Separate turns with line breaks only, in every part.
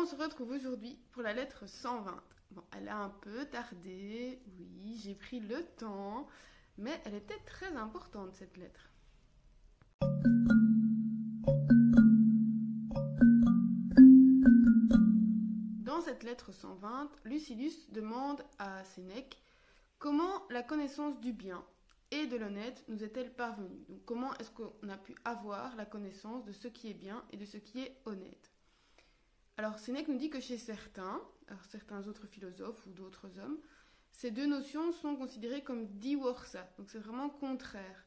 on se retrouve aujourd'hui pour la lettre 120. Bon, elle a un peu tardé, oui, j'ai pris le temps, mais elle était très importante cette lettre. Dans cette lettre 120, Lucilius demande à Sénèque comment la connaissance du bien et de l'honnête nous est-elle parvenue? Comment est-ce qu'on a pu avoir la connaissance de ce qui est bien et de ce qui est honnête? Alors Sénèque nous dit que chez certains, certains autres philosophes ou d'autres hommes, ces deux notions sont considérées comme divorsa, donc c'est vraiment contraire.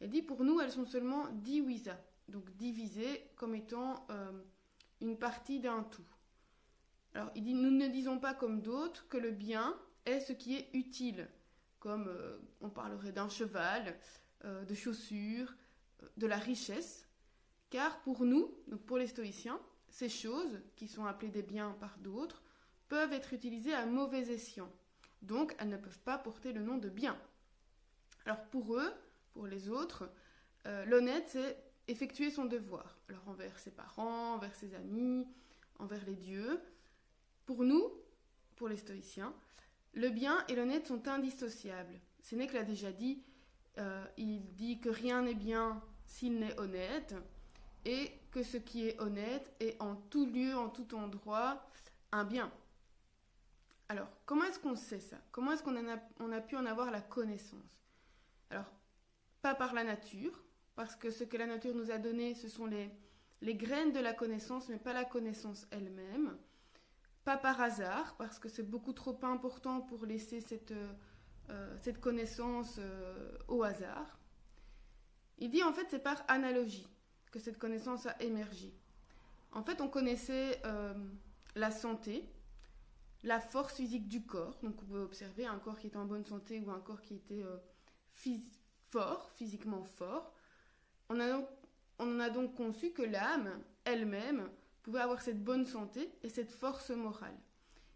Elle dit pour nous elles sont seulement divisa, donc divisées comme étant euh, une partie d'un tout. Alors il dit nous ne disons pas comme d'autres que le bien est ce qui est utile comme euh, on parlerait d'un cheval, euh, de chaussures, de la richesse, car pour nous, donc pour les stoïciens, ces choses, qui sont appelées des biens par d'autres, peuvent être utilisées à mauvais escient. Donc elles ne peuvent pas porter le nom de bien. Alors pour eux, pour les autres, l'honnête, c'est effectuer son devoir. Alors envers ses parents, envers ses amis, envers les dieux. Pour nous, pour les stoïciens, le bien et l'honnête sont indissociables. Sénèque l'a déjà dit, euh, il dit que rien n'est bien s'il n'est honnête, et que ce qui est honnête est en tout lieu, en tout endroit, un bien. Alors, comment est-ce qu'on sait ça? Comment est-ce qu'on a, pu en avoir la connaissance? Alors, pas par la nature, parce que ce que la nature nous a donné, ce sont les, graines de la connaissance, mais pas la connaissance elle-même. Pas par hasard, parce que c'est beaucoup trop important pour laisser cette, euh, cette connaissance euh, au hasard. Il dit en fait c'est par analogie que cette connaissance a émergé. En fait, on connaissait euh, la santé, la force physique du corps. Donc, on peut observer un corps qui était en bonne santé ou un corps qui était fort, physiquement fort. On, a on en a donc conçu que l'âme elle-même pouvaient avoir cette bonne santé et cette force morale.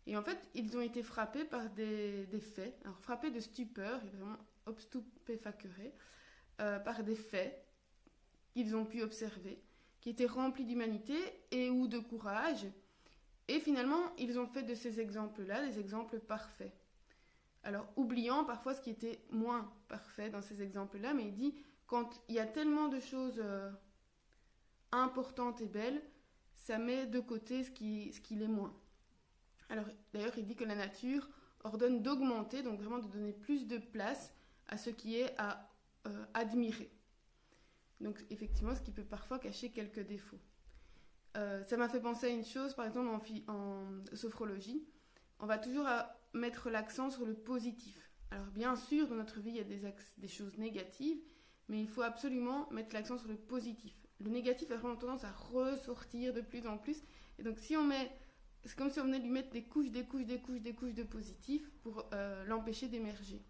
Et en fait, ils ont été frappés par des, faits, alors frappés de stupeur, et vraiment obstupéfacurés, euh, par des faits qu'ils ont pu observer, qui étaient remplis d'humanité et ou de courage. Et finalement, ils ont fait de ces exemples-là des exemples parfaits. Alors, oubliant parfois ce qui était moins parfait dans ces exemples-là, mais il dit, quand il y a tellement de choses euh, importantes et belles, ça met de côté ce qui, l'est moins. Alors d'ailleurs, il dit que la nature ordonne d'augmenter, donc vraiment de donner plus de place à ce qui est à euh, admirer. Donc effectivement, ce qui peut parfois cacher quelques défauts. Euh, ça m'a fait penser à une chose, par exemple en, sophrologie, on va toujours mettre l'accent sur le positif. Alors bien sûr, dans notre vie, il y a des, des choses négatives, mais il faut absolument mettre l'accent sur le positif le négatif a vraiment tendance à ressortir de plus en plus. Et donc si on met, c'est comme si on venait lui mettre des couches, des couches, des couches, des couches de positif pour euh, l'empêcher d'émerger.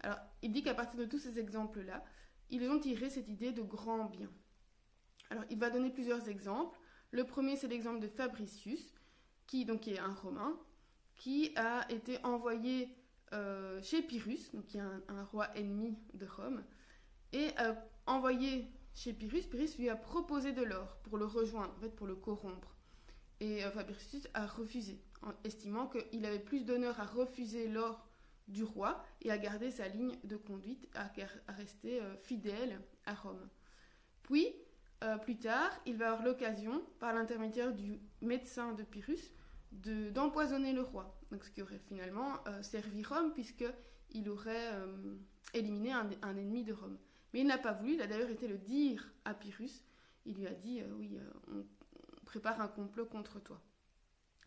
Alors il dit qu'à partir de tous ces exemples-là, ils ont tiré cette idée de grand bien. Alors il va donner plusieurs exemples. Le premier c'est l'exemple de Fabricius, qui donc est un Romain, qui a été envoyé euh, chez Pyrrhus, qui est un, roi ennemi de Rome, et a envoyé chez Pyrrhus, Pyrrhus lui a proposé de l'or pour le rejoindre, en pour le corrompre. Et euh, Fabricius a refusé, en estimant qu'il avait plus d'honneur à refuser l'or du roi et à garder sa ligne de conduite, à, rester euh, fidèle à Rome. Puis, euh, plus tard, il va avoir l'occasion, par l'intermédiaire du médecin de Pyrrhus, d'empoisonner le roi. Donc, ce qui aurait finalement servi Rome, puisqu'il aurait éliminé un ennemi de Rome. Mais il n'a pas voulu, il a d'ailleurs été le dire à Pyrrhus. Il lui a dit euh, Oui, euh, on, prépare un complot contre toi.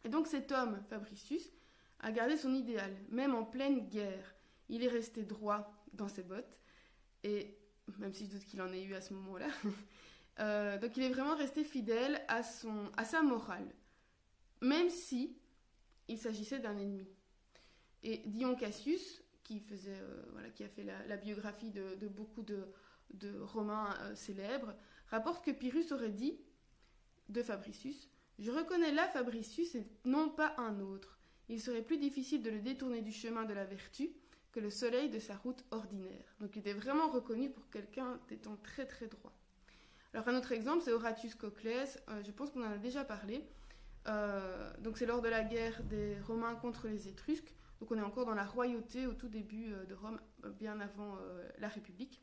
Et donc cet homme, Fabricius, a gardé son idéal, même en pleine guerre. Il est resté droit dans ses bottes, et même si je doute qu'il en ait eu à ce moment-là. Euh, donc il est vraiment resté fidèle à, sa morale, même si il s'agissait d'un ennemi. Et Dion Cassius, qui, faisait, euh, voilà, qui a fait la, biographie de, beaucoup de, Romains euh, célèbres, rapporte que Pyrrhus aurait dit de Fabricius Je reconnais là Fabricius et non pas un autre. Il serait plus difficile de le détourner du chemin de la vertu que le soleil de sa route ordinaire. Donc il était vraiment reconnu pour quelqu'un d'étant très très droit. Alors un autre exemple, c'est Horatius Coclès, euh, je pense qu'on en a déjà parlé. Euh, donc c'est lors de la guerre des Romains contre les Étrusques. Donc on est encore dans la royauté au tout début euh, de Rome, bien avant la République.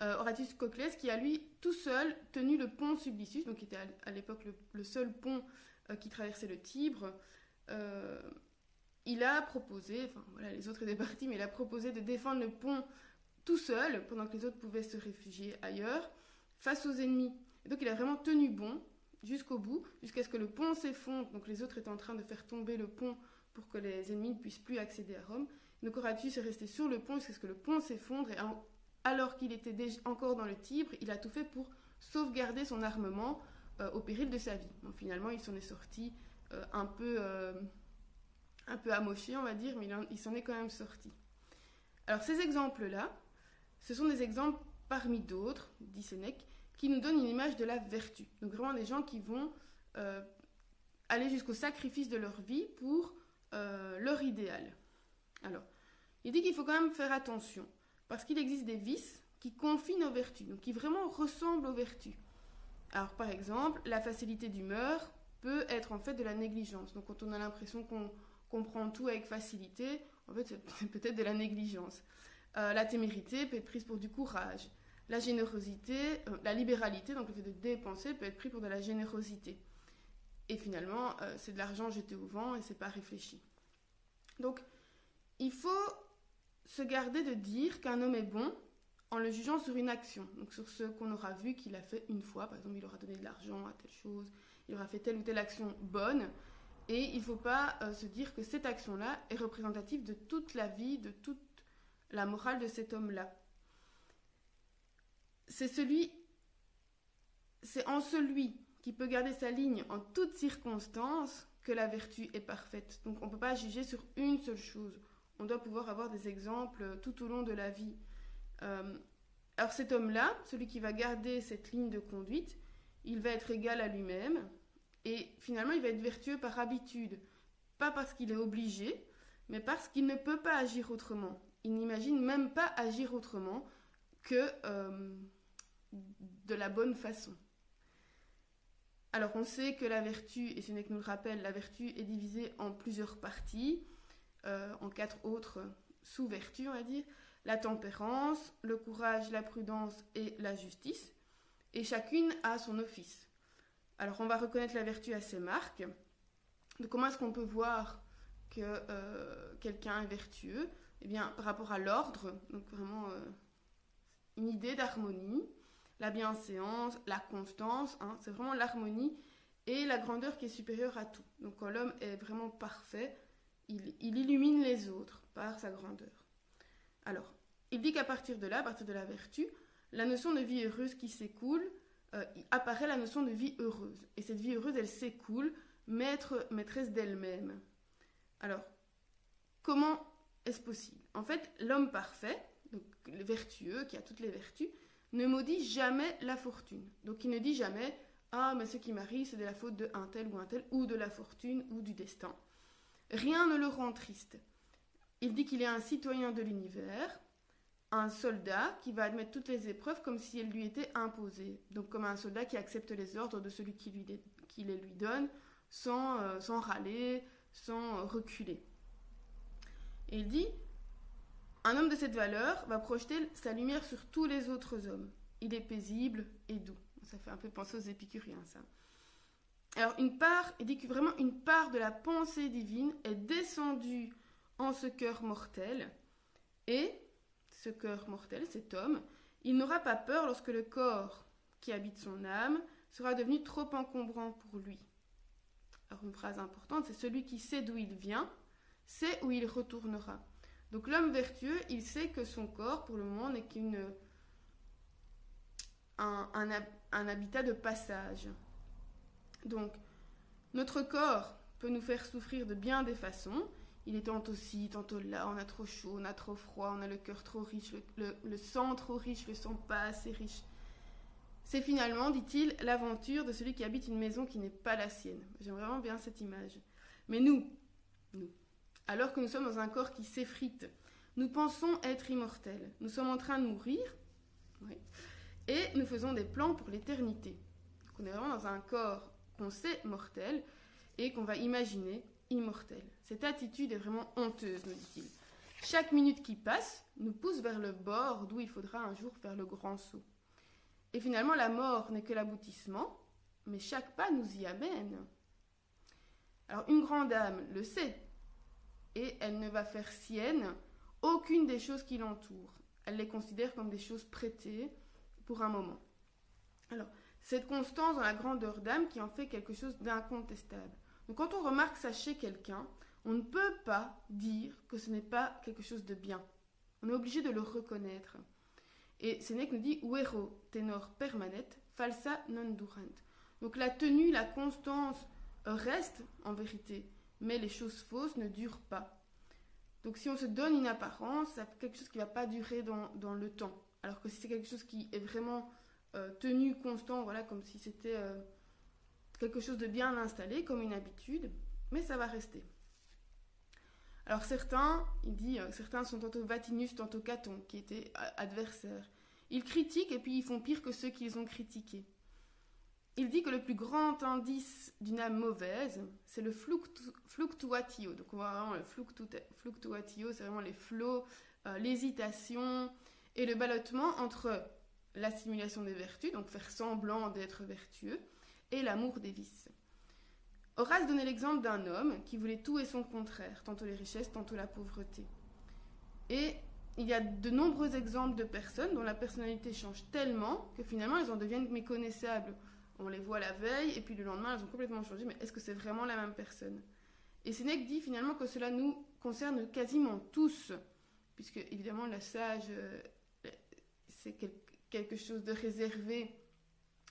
Horatius Cocles qui a lui tout seul tenu le pont Sublicius, donc qui était à, l'époque le, seul pont qui traversait le Tibre. Il a proposé, enfin voilà, les autres étaient partis, mais il a proposé de défendre le pont tout seul pendant que les autres pouvaient se réfugier ailleurs face aux ennemis. Et donc il a vraiment tenu bon jusqu'au bout, jusqu'à ce que le pont s'effondre. Donc les autres étaient en train de faire tomber le pont pour que les ennemis ne puissent plus accéder à Rome. Donc Horatius est resté sur le pont jusqu'à ce que le pont s'effondre. Et alors qu'il était déjà encore dans le Tibre, il a tout fait pour sauvegarder son armement euh, au péril de sa vie. Finalement, il s'en est sorti euh, un peu, euh, un peu amoché, on va dire, mais il s'en est quand même sorti. Alors ces exemples-là, ce sont des exemples parmi d'autres, dit Sénèque, qui nous donne une image de la vertu. Donc vraiment des gens qui vont euh, aller jusqu'au sacrifice de leur vie pour euh, leur idéal. Alors, il dit qu'il faut quand même faire attention, parce qu'il existe des vices qui confinent aux vertus, donc qui vraiment ressemblent aux vertus. Alors par exemple, la facilité d'humeur peut être en fait de la négligence. Donc quand on a l'impression qu'on comprend tout avec facilité, en fait c'est peut-être de la négligence. Euh, la témérité peut être prise pour du courage. La générosité, euh, la libéralité, donc le fait de dépenser, peut être pris pour de la générosité. Et finalement, euh, c'est de l'argent jeté au vent et c'est pas réfléchi. Donc, il faut se garder de dire qu'un homme est bon en le jugeant sur une action, donc sur ce qu'on aura vu qu'il a fait une fois. Par exemple, il aura donné de l'argent à telle chose, il aura fait telle ou telle action bonne. Et il ne faut pas euh, se dire que cette action-là est représentative de toute la vie, de toute la morale de cet homme-là c'est celui, en celui qui peut garder sa ligne en toutes circonstances que la vertu est parfaite. Donc on ne peut pas juger sur une seule chose. On doit pouvoir avoir des exemples tout au long de la vie. Euh, alors cet homme-là, celui qui va garder cette ligne de conduite, il va être égal à lui-même et finalement il va être vertueux par habitude. Pas parce qu'il est obligé, mais parce qu'il ne peut pas agir autrement. Il n'imagine même pas agir autrement que... Euh, de la bonne façon. Alors on sait que la vertu, et ce n'est que nous le rappelle, la vertu est divisée en plusieurs parties, euh, en quatre autres sous-vertus, on va dire, la tempérance, le courage, la prudence et la justice, et chacune a son office. Alors on va reconnaître la vertu à ses marques. De comment est-ce qu'on peut voir que euh, quelqu'un est vertueux? Eh bien, par rapport à l'ordre, donc vraiment euh, une idée d'harmonie, la bienséance, la constance, hein, c'est vraiment l'harmonie et la grandeur qui est supérieure à tout. Donc quand l'homme est vraiment parfait, il, illumine les autres par sa grandeur. Alors, il dit qu'à partir de là, à partir de la vertu, la notion de vie heureuse qui s'écoule, euh, apparaît la notion de vie heureuse. Et cette vie heureuse, elle s'écoule, maître, maîtresse d'elle-même. Alors, comment est-ce possible? En fait, l'homme parfait, donc vertueux, qui a toutes les vertus, ne maudit jamais la fortune. Donc il ne dit jamais Ah, mais ce qui m'arrive, c'est de la faute de un tel ou un tel, ou de la fortune, ou du destin. Rien ne le rend triste. Il dit qu'il est un citoyen de l'univers, un soldat qui va admettre toutes les épreuves comme si elles lui étaient imposées. Donc comme un soldat qui accepte les ordres de celui qui, lui, qui les lui donne, sans, euh, sans râler, sans reculer. Et il dit un homme de cette valeur va projeter sa lumière sur tous les autres hommes. Il est paisible et doux. Ça fait un peu penser aux épicuriens, ça. Alors, une part, il dit que vraiment une part de la pensée divine est descendue en ce cœur mortel. Et ce cœur mortel, cet homme, il n'aura pas peur lorsque le corps qui habite son âme sera devenu trop encombrant pour lui. Alors, une phrase importante, c'est celui qui sait d'où il vient, sait où il retournera. Donc l'homme vertueux, il sait que son corps, pour le moment, n'est qu'un un, habitat de passage. Donc, notre corps peut nous faire souffrir de bien des façons. Il est tantôt ci, tantôt là, on a trop chaud, on a trop froid, on a le cœur trop riche, le, sang trop riche, le sang pas assez riche. C'est finalement, dit-il, l'aventure de celui qui habite une maison qui n'est pas la sienne. J'aime vraiment bien cette image. Mais nous, nous, alors que nous sommes dans un corps qui s'effrite. Nous pensons être immortels. Nous sommes en train de mourir. Et nous faisons des plans pour l'éternité. on est vraiment dans un corps qu'on sait mortel et qu'on va imaginer immortel. Cette attitude est vraiment honteuse, nous dit-il. Chaque minute qui passe nous pousse vers le bord d'où il faudra un jour faire le grand saut. Et finalement, la mort n'est que l'aboutissement, mais chaque pas nous y amène. Alors, une grande âme le sait, et elle ne va faire sienne aucune des choses qui l'entourent. Elle les considère comme des choses prêtées pour un moment. Alors, cette constance dans la grandeur d'âme qui en fait quelque chose d'incontestable. Donc, quand on remarque ça chez quelqu'un, on ne peut pas dire que ce n'est pas quelque chose de bien. On est obligé de le reconnaître. Et Sénèque nous dit Uero tenor permanet, falsa non durant. Donc la tenue, la constance restent en vérité, mais les choses fausses ne durent pas. Donc si on se donne une apparence, c'est quelque chose qui ne va pas durer dans, le temps. Alors que si c'est quelque chose qui est vraiment euh, tenu constant, voilà, comme si c'était euh, quelque chose de bien installé, comme une habitude, mais ça va rester. Alors certains, il dit, euh, certains sont tantôt Vatinus, tantôt Caton, qui étaient adversaires. Ils critiquent et puis ils font pire que ceux qu'ils ont critiqués. Il dit que le plus grand indice d'une âme mauvaise, c'est le fluctuatio. Donc on voit vraiment le fluctuatio, c'est vraiment les flots, euh, l'hésitation et le ballottement entre la simulation des vertus, donc faire semblant d'être vertueux, et l'amour des vices. Horace donnait l'exemple d'un homme qui voulait tout et son contraire, tantôt les richesses, tantôt la pauvreté. Et il y a de nombreux exemples de personnes dont la personnalité change tellement que finalement elles en deviennent méconnaissables. On les voit la veille et puis le lendemain elles ont complètement changé, mais est-ce que c'est vraiment la même personne? Et Sénèque dit finalement que cela nous concerne quasiment tous, puisque évidemment la sage, euh, c'est quelque chose de réservé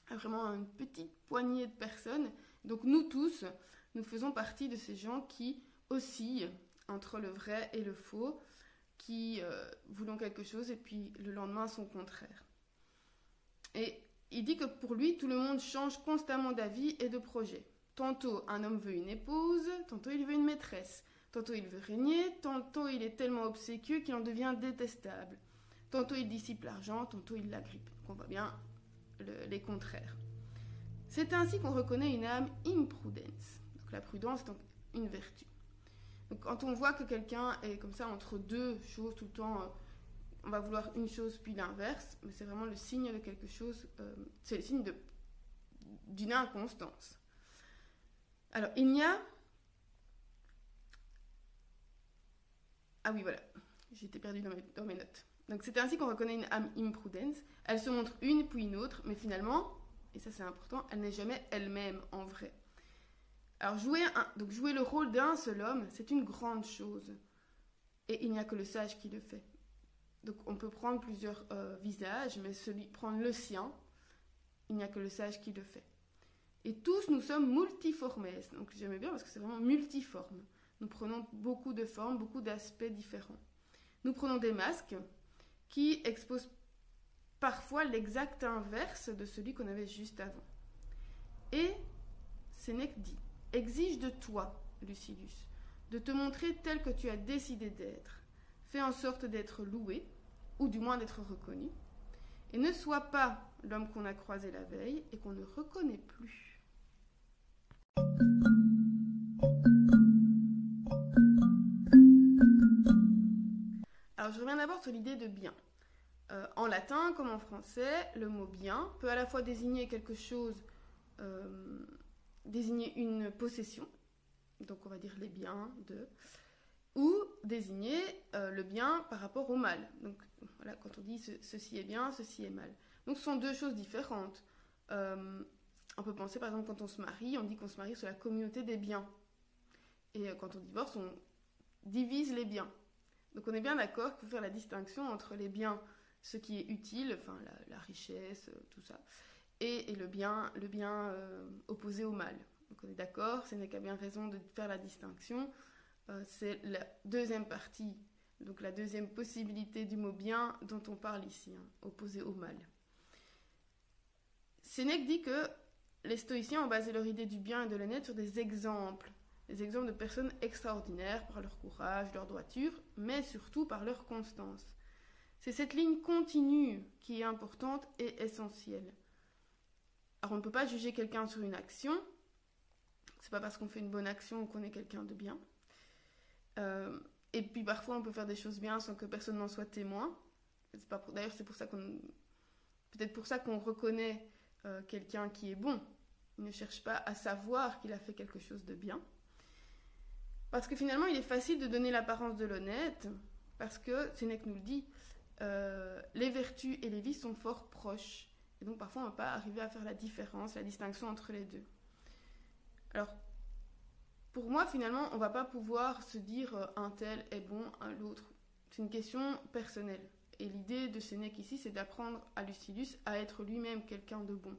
à vraiment une petite poignée de personnes, donc nous tous, nous faisons partie de ces gens qui oscillent entre le vrai et le faux, qui euh, voulons quelque chose et puis le lendemain son contraire. Et il dit que pour lui, tout le monde change constamment d'avis et de projet. Tantôt un homme veut une épouse, tantôt il veut une maîtresse, tantôt il veut régner, tantôt il est tellement obséquieux qu'il en devient détestable. Tantôt il dissipe l'argent, tantôt il l'agrippe. Donc on voit bien les contraires. C'est ainsi qu'on reconnaît une âme imprudence. Donc la prudence est une vertu. Donc quand on voit que quelqu'un est comme ça entre deux choses tout le temps, euh, on va vouloir une chose puis l'inverse, mais c'est vraiment le signe de quelque chose, euh, c'est le signe d'une inconstance. Alors il n'y a... Ah oui voilà, j'étais perdue dans mes, dans mes notes. Donc c'est ainsi qu'on reconnaît une âme imprudence. Elle se montre une puis une autre, mais finalement et ça c'est important, elle n'est jamais elle-même en vrai. Alors jouer, donc jouer le rôle d'un seul homme, c'est une grande chose. Et il n'y a que le sage qui le fait. Donc on peut prendre plusieurs euh, visages, mais prendre le sien, il n'y a que le sage qui le fait. Et tous nous sommes multiformes. Donc j'aimais bien parce que c'est vraiment multiforme. Nous prenons beaucoup de formes, beaucoup d'aspects différents. Nous prenons des masques qui exposent parfois l'exact inverse de celui qu'on avait juste avant. Et Sénèque dit Exige de toi, Lucilius, de te montrer tel que tu as décidé d'être. Fais en sorte d'être loué, ou du moins d'être reconnu, et ne sois pas l'homme qu'on a croisé la veille et qu'on ne reconnaît plus. Je reviens d'abord sur l'idée de bien. Euh, en latin comme en français, le mot bien peut à la fois désigner quelque chose, euh, désigner une possession, donc on va dire les biens de, ou désigner euh, le bien par rapport au mal. Donc voilà, quand on dit ceci est bien, ceci est mal. Donc ce sont deux choses différentes. on peut penser par exemple quand on se marie, on dit qu'on se marie sur la communauté des biens. Et quand on divorce, on divise les biens. Donc on est bien d'accord qu'il faut faire la distinction entre les biens ce qui est utile, enfin la, richesse, euh, tout ça, et, le bien, euh, opposé au mal. Donc on est d'accord, ce n'est qu'à bien raison de faire la distinction. Euh, c'est la deuxième partie, donc la deuxième possibilité du mot bien dont on parle ici, hein, opposé au mal. Sénèque dit que les stoïciens ont basé leur idée du bien et de l'honnête sur des exemples, des exemples de personnes extraordinaires par leur courage, leur droiture, mais surtout par leur constance. C'est cette ligne continue qui est importante et essentielle. Alors on ne peut pas juger quelqu'un sur une action, C'est pas parce qu'on fait une bonne action qu'on est quelqu'un de bien. Euh, et puis parfois on peut faire des choses bien sans que personne n'en soit témoin. D'ailleurs c'est pour ça qu'on peut-être pour ça qu'on reconnaît euh, quelqu'un qui est bon. Il ne cherche pas à savoir qu'il a fait quelque chose de bien. Parce que finalement il est facile de donner l'apparence de l'honnête parce que Sénèque nous le dit, euh, les vertus et les vices sont fort proches. Et donc parfois on ne va pas arriver à faire la différence, la distinction entre les deux. Alors pour moi, finalement, on va pas pouvoir se dire euh, un tel est bon, un l'autre. C'est une question personnelle. Et l'idée de Sénèque ici, c'est d'apprendre à Lucilius à être lui-même quelqu'un de bon.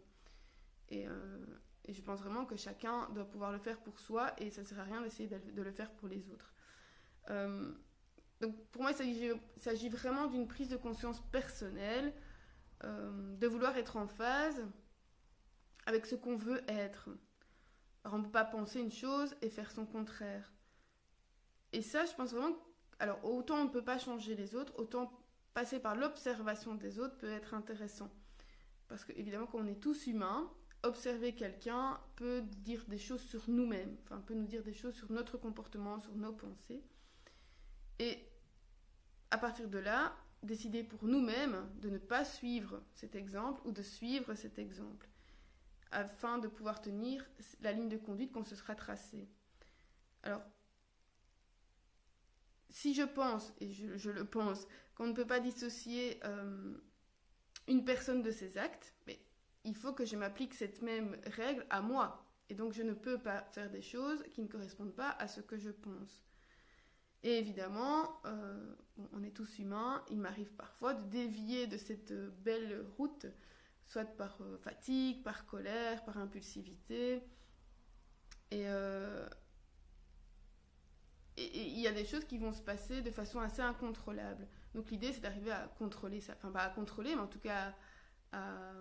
Et, euh, je pense vraiment que chacun doit pouvoir le faire pour soi et ça ne sert à rien d'essayer de, le faire pour les autres. Euh, donc pour moi, il s'agit vraiment d'une prise de conscience personnelle, de vouloir être en phase avec ce qu'on veut être. Alors, on ne peut pas penser une chose et faire son contraire. Et ça, je pense vraiment. Alors, autant on ne peut pas changer les autres, autant passer par l'observation des autres peut être intéressant. Parce que, évidemment, quand on est tous humains, observer quelqu'un peut dire des choses sur nous-mêmes, enfin, peut nous dire des choses sur notre comportement, sur nos pensées. Et à partir de là, décider pour nous-mêmes de ne pas suivre cet exemple ou de suivre cet exemple afin de pouvoir tenir la ligne de conduite qu'on se sera tracée. Alors, si je pense, et je, le pense, qu'on ne peut pas dissocier euh, une personne de ses actes, mais il faut que je m'applique cette même règle à moi. Et donc je ne peux pas faire des choses qui ne correspondent pas à ce que je pense. Et évidemment, euh, on est tous humains, il m'arrive parfois de dévier de cette belle route soit par euh, fatigue, par colère, par impulsivité. Euh, et il y a des choses qui vont se passer de façon assez incontrôlable. Donc l'idée, c'est d'arriver à contrôler ça. Enfin, pas à contrôler, mais en tout cas à, à,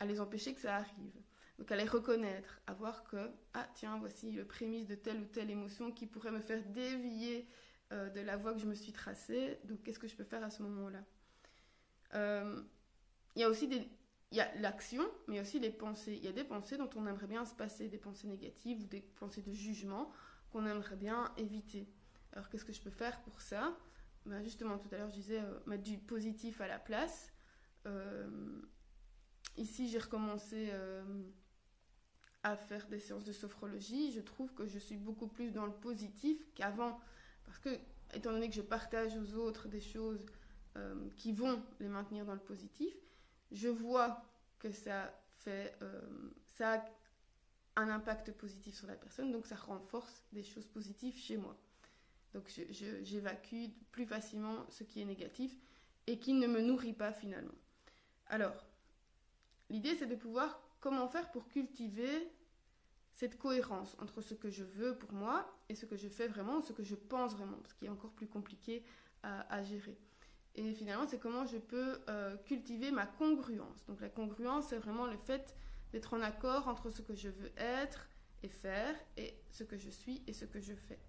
les empêcher que ça arrive. Donc à les reconnaître, à voir que, ah tiens, voici le prémisse de telle ou telle émotion qui pourrait me faire dévier euh, de la voie que je me suis tracée. Donc qu'est-ce que je peux faire à ce moment-là? Il y a aussi des, il y a l'action, mais aussi les pensées. Il y a des pensées dont on aimerait bien se passer, des pensées négatives ou des pensées de jugement qu'on aimerait bien éviter. Alors qu'est-ce que je peux faire pour ça? Ben Justement, tout à l'heure, je disais euh, mettre du positif à la place. Euh, ici, j'ai recommencé euh, à faire des séances de sophrologie. Je trouve que je suis beaucoup plus dans le positif qu'avant. Parce que, étant donné que je partage aux autres des choses qui vont les maintenir dans le positif, je vois que ça fait euh, ça a un impact positif sur la personne, donc ça renforce des choses positives chez moi. Donc j'évacue plus facilement ce qui est négatif et qui ne me nourrit pas finalement. Alors, l'idée c'est de pouvoir comment faire pour cultiver cette cohérence entre ce que je veux pour moi et ce que je fais vraiment, ce que je pense vraiment, ce qui est encore plus compliqué à gérer. Et finalement, c'est comment je peux euh, cultiver ma congruence. Donc la congruence, c'est vraiment le fait d'être en accord entre ce que je veux être et faire et ce que je suis et ce que je fais.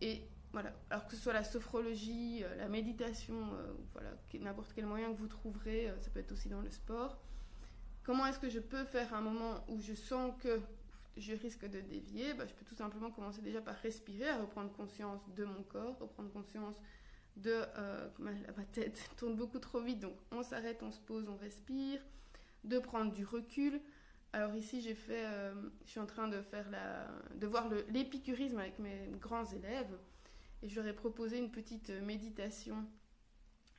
Et voilà, alors que ce soit la sophrologie, euh, la méditation, euh, voilà, n'importe quel moyen que vous trouverez, ça peut être aussi dans le sport. Comment est-ce que je peux faire un moment où je sens que je risque de dévier bah, Je peux tout simplement commencer déjà par respirer, à reprendre conscience de mon corps, reprendre conscience de euh, ma, tête tourne beaucoup trop vite, donc on s'arrête, on se pose, on respire, de prendre du recul. Alors ici, j'ai fait, euh, je suis en train de faire la, de voir l'épicurisme avec mes grands élèves, et je leur ai proposé une petite méditation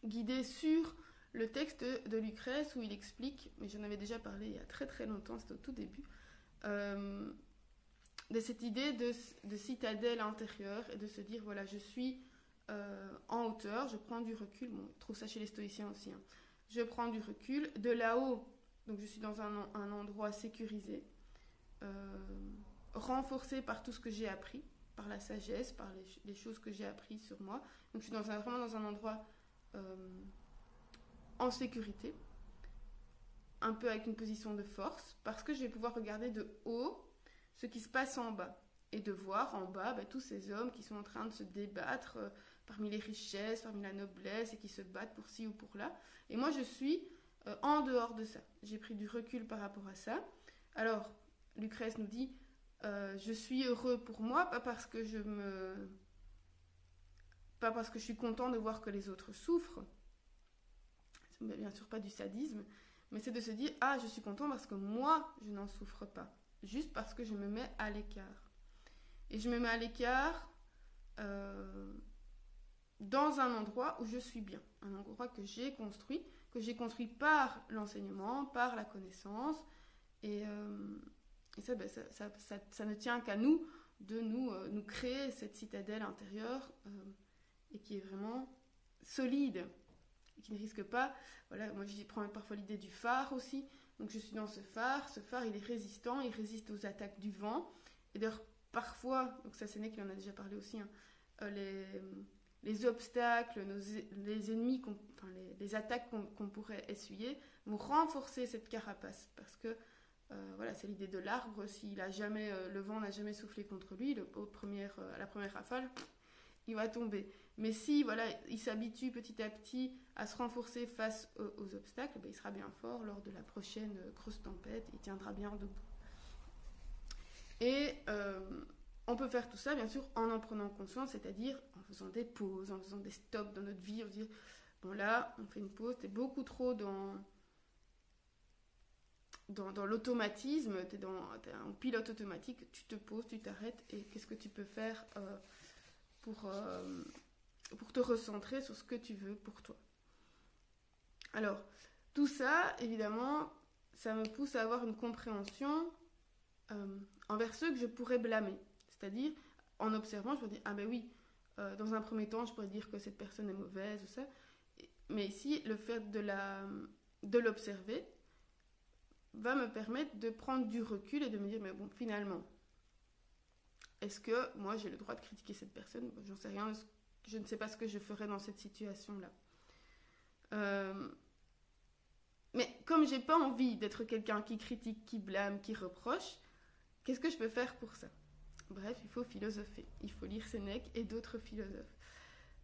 guidée sur le texte de Lucrèce où il explique, mais j'en avais déjà parlé il y a très très longtemps, c'était au tout début, euh, de cette idée de, de citadelle intérieure et de se dire voilà, je suis euh, en hauteur, je prends du recul. Je trouve ça chez les stoïciens aussi. Hein. Je prends du recul. De là-haut, donc je suis dans un, endroit sécurisé, euh, renforcé par tout ce que j'ai appris, par la sagesse, par les, choses que j'ai apprises sur moi. Donc je suis dans un, vraiment dans un endroit en sécurité, un peu avec une position de force, parce que je vais pouvoir regarder de haut ce qui se passe en bas et de voir en bas bah, tous ces hommes qui sont en train de se débattre parmi les richesses, parmi la noblesse et qui se battent pour ci ou pour là. Et moi, je suis euh, en dehors de ça. J'ai pris du recul par rapport à ça. Alors, Lucrèce nous dit, euh, je suis heureux pour moi, pas parce que je me. pas parce que je suis content de voir que les autres souffrent. C'est bien sûr pas du sadisme, mais c'est de se dire Ah, je suis content parce que moi, je n'en souffre pas. Juste parce que je me mets à l'écart. Et je me mets à l'écart euh, dans un endroit où je suis bien. Un endroit que j'ai construit, que j'ai construit par l'enseignement, par la connaissance. Et. Euh, ben, ça, ça, ça, ça, ne tient qu'à nous de nous, euh, nous créer cette citadelle intérieure et qui est vraiment solide qui ne risque pas. Voilà, moi j'y prends parfois l'idée du phare aussi. Donc je suis dans ce phare. Ce phare il est résistant, il résiste aux attaques du vent. Et d'ailleurs parfois, donc ça qu'il en a déjà parlé aussi, hein, euh, les, les, obstacles, les ennemis, enfin, les, attaques qu'on pourrait essuyer vont renforcer cette carapace parce que euh, voilà, c'est l'idée de l'arbre. S'il a jamais, euh, le vent n'a jamais soufflé contre lui, au euh, à la première rafale, il va tomber. Mais si voilà, il s'habitue petit à petit à se renforcer face aux, obstacles, ben, il sera bien fort lors de la prochaine grosse tempête. Il tiendra bien debout. Et on peut faire tout ça, bien sûr, en en prenant conscience, c'est-à-dire en faisant des pauses, en faisant des stops dans notre vie, on se dit bon là, on fait une pause, t'es beaucoup trop dans dans, l'automatisme, tu es, dans, un pilote automatique, tu te poses, tu t'arrêtes et qu'est-ce que tu peux faire euh, pour, euh, pour te recentrer sur ce que tu veux pour toi. Alors, tout ça, évidemment, ça me pousse à avoir une compréhension euh, envers ceux que je pourrais blâmer. C'est-à-dire, en observant, je me dis, ah ben oui, dans un premier temps, je pourrais dire que cette personne est mauvaise ou ça. Mais ici, le fait de, de l'observer, va me permettre de prendre du recul et de me dire, mais bon, finalement, est-ce que moi j'ai le droit de critiquer cette personne? J'en sais rien, je ne sais pas ce que je ferais dans cette situation-là. Euh, mais comme j'ai pas envie d'être quelqu'un qui critique, qui blâme, qui reproche, qu'est-ce que je peux faire pour ça? Bref, il faut philosopher. Il faut lire Sénèque et d'autres philosophes.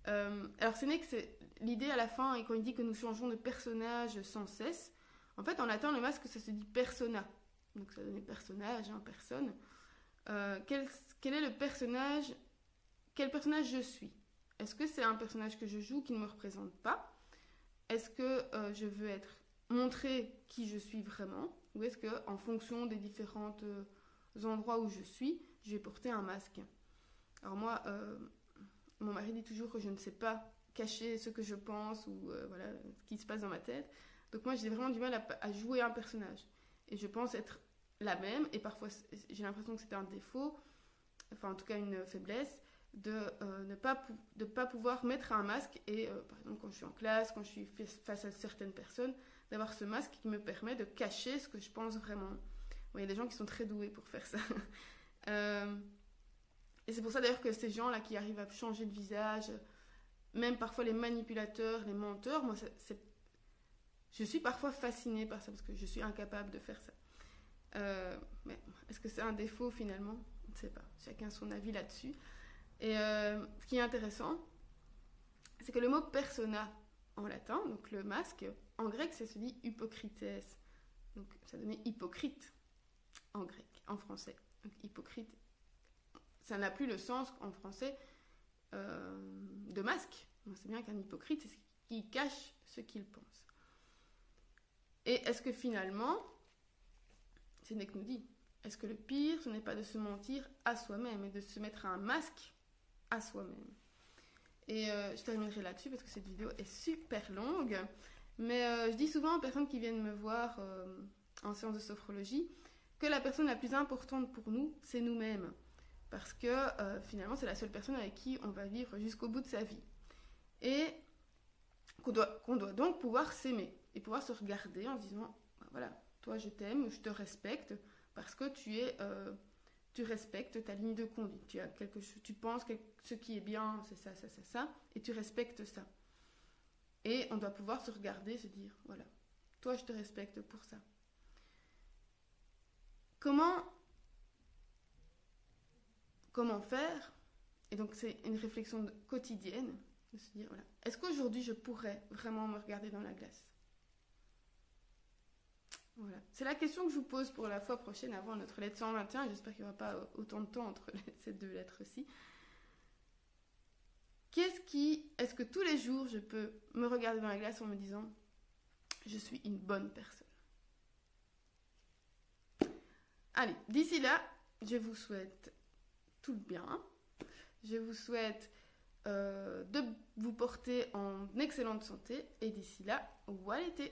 Euh, alors Sénèque, c'est l'idée à la fin, et quand il dit que nous changeons de personnage sans cesse, en fait, en latin, le masque, ça se dit persona. Donc ça donne personnage, hein, personne. Euh, quel, est le personnage Quel personnage je suis? Est-ce que c'est un personnage que je joue qui ne me représente pas? Est-ce que euh, je veux être montrer qui je suis vraiment? Ou est-ce que, en fonction des différents euh, endroits où je suis, je vais porter un masque? Alors moi, mon mari dit toujours que je ne sais pas cacher ce que je pense ou voilà ce qui se passe dans ma tête. Donc moi j'ai vraiment du mal à, jouer un personnage. Et je pense être la même, et parfois j'ai l'impression que c'est un défaut, enfin en tout cas une faiblesse, de euh, ne pas, pas pouvoir mettre un masque. Et euh, par exemple quand je suis en classe, quand je suis face à certaines personnes, d'avoir ce masque qui me permet de cacher ce que je pense vraiment. il y a des gens qui sont très doués pour faire ça. Euh, et c'est pour ça d'ailleurs que ces gens-là qui arrivent à changer de visage, même parfois les manipulateurs, les menteurs, moi je suis parfois fascinée par ça parce que je suis incapable de faire ça. Mais est-ce que c'est un défaut finalement? On ne sait pas. Chacun son avis là-dessus. Et euh, ce qui est intéressant, c'est que le mot persona en latin, donc le masque, en grec, ça se dit hypocrites. Donc ça donnait hypocrite en grec, en français. Donc hypocrite, ça n'a plus le sens en français euh, de masque. On sait bien qu'un hypocrite, c'est ce qui cache ce qu'il pense. Et est-ce que finalement, Sénèque nous dit, est-ce que le pire, ce n'est pas de se mentir à soi-même et de se mettre un masque à soi-même Et euh, je terminerai là-dessus parce que cette vidéo est super longue. Mais euh, je dis souvent aux personnes qui viennent me voir euh, en séance de sophrologie que la personne la plus importante pour nous, c'est nous-mêmes. Parce que finalement, c'est la seule personne avec qui on va vivre jusqu'au bout de sa vie. Et qu'on doit, doit donc pouvoir s'aimer et pouvoir se regarder en se disant bah, voilà, toi je t'aime, je te respecte parce que tu es tu respectes ta ligne de conduite. Tu as quelque chose, tu penses que ce qui est bien, c'est ça, ça, ça, ça, et tu respectes ça. Et on doit pouvoir se regarder, se dire voilà, toi je te respecte pour ça. Comment comment faire? Et donc c'est une réflexion quotidienne de se dire voilà, est-ce qu'aujourd'hui je pourrais vraiment me regarder dans la glace? Voilà. C'est la question que je vous pose pour la fois prochaine avant notre lettre 121. J'espère qu'il n'y aura pas autant de temps entre ces deux lettres-ci. Qu'est-ce qui. Est-ce que tous les jours je peux me regarder dans la glace en me disant je suis une bonne personne? Allez, d'ici là, je vous souhaite tout le bien. Je vous souhaite euh, de vous porter en excellente santé. Et d'ici là, revoir l'été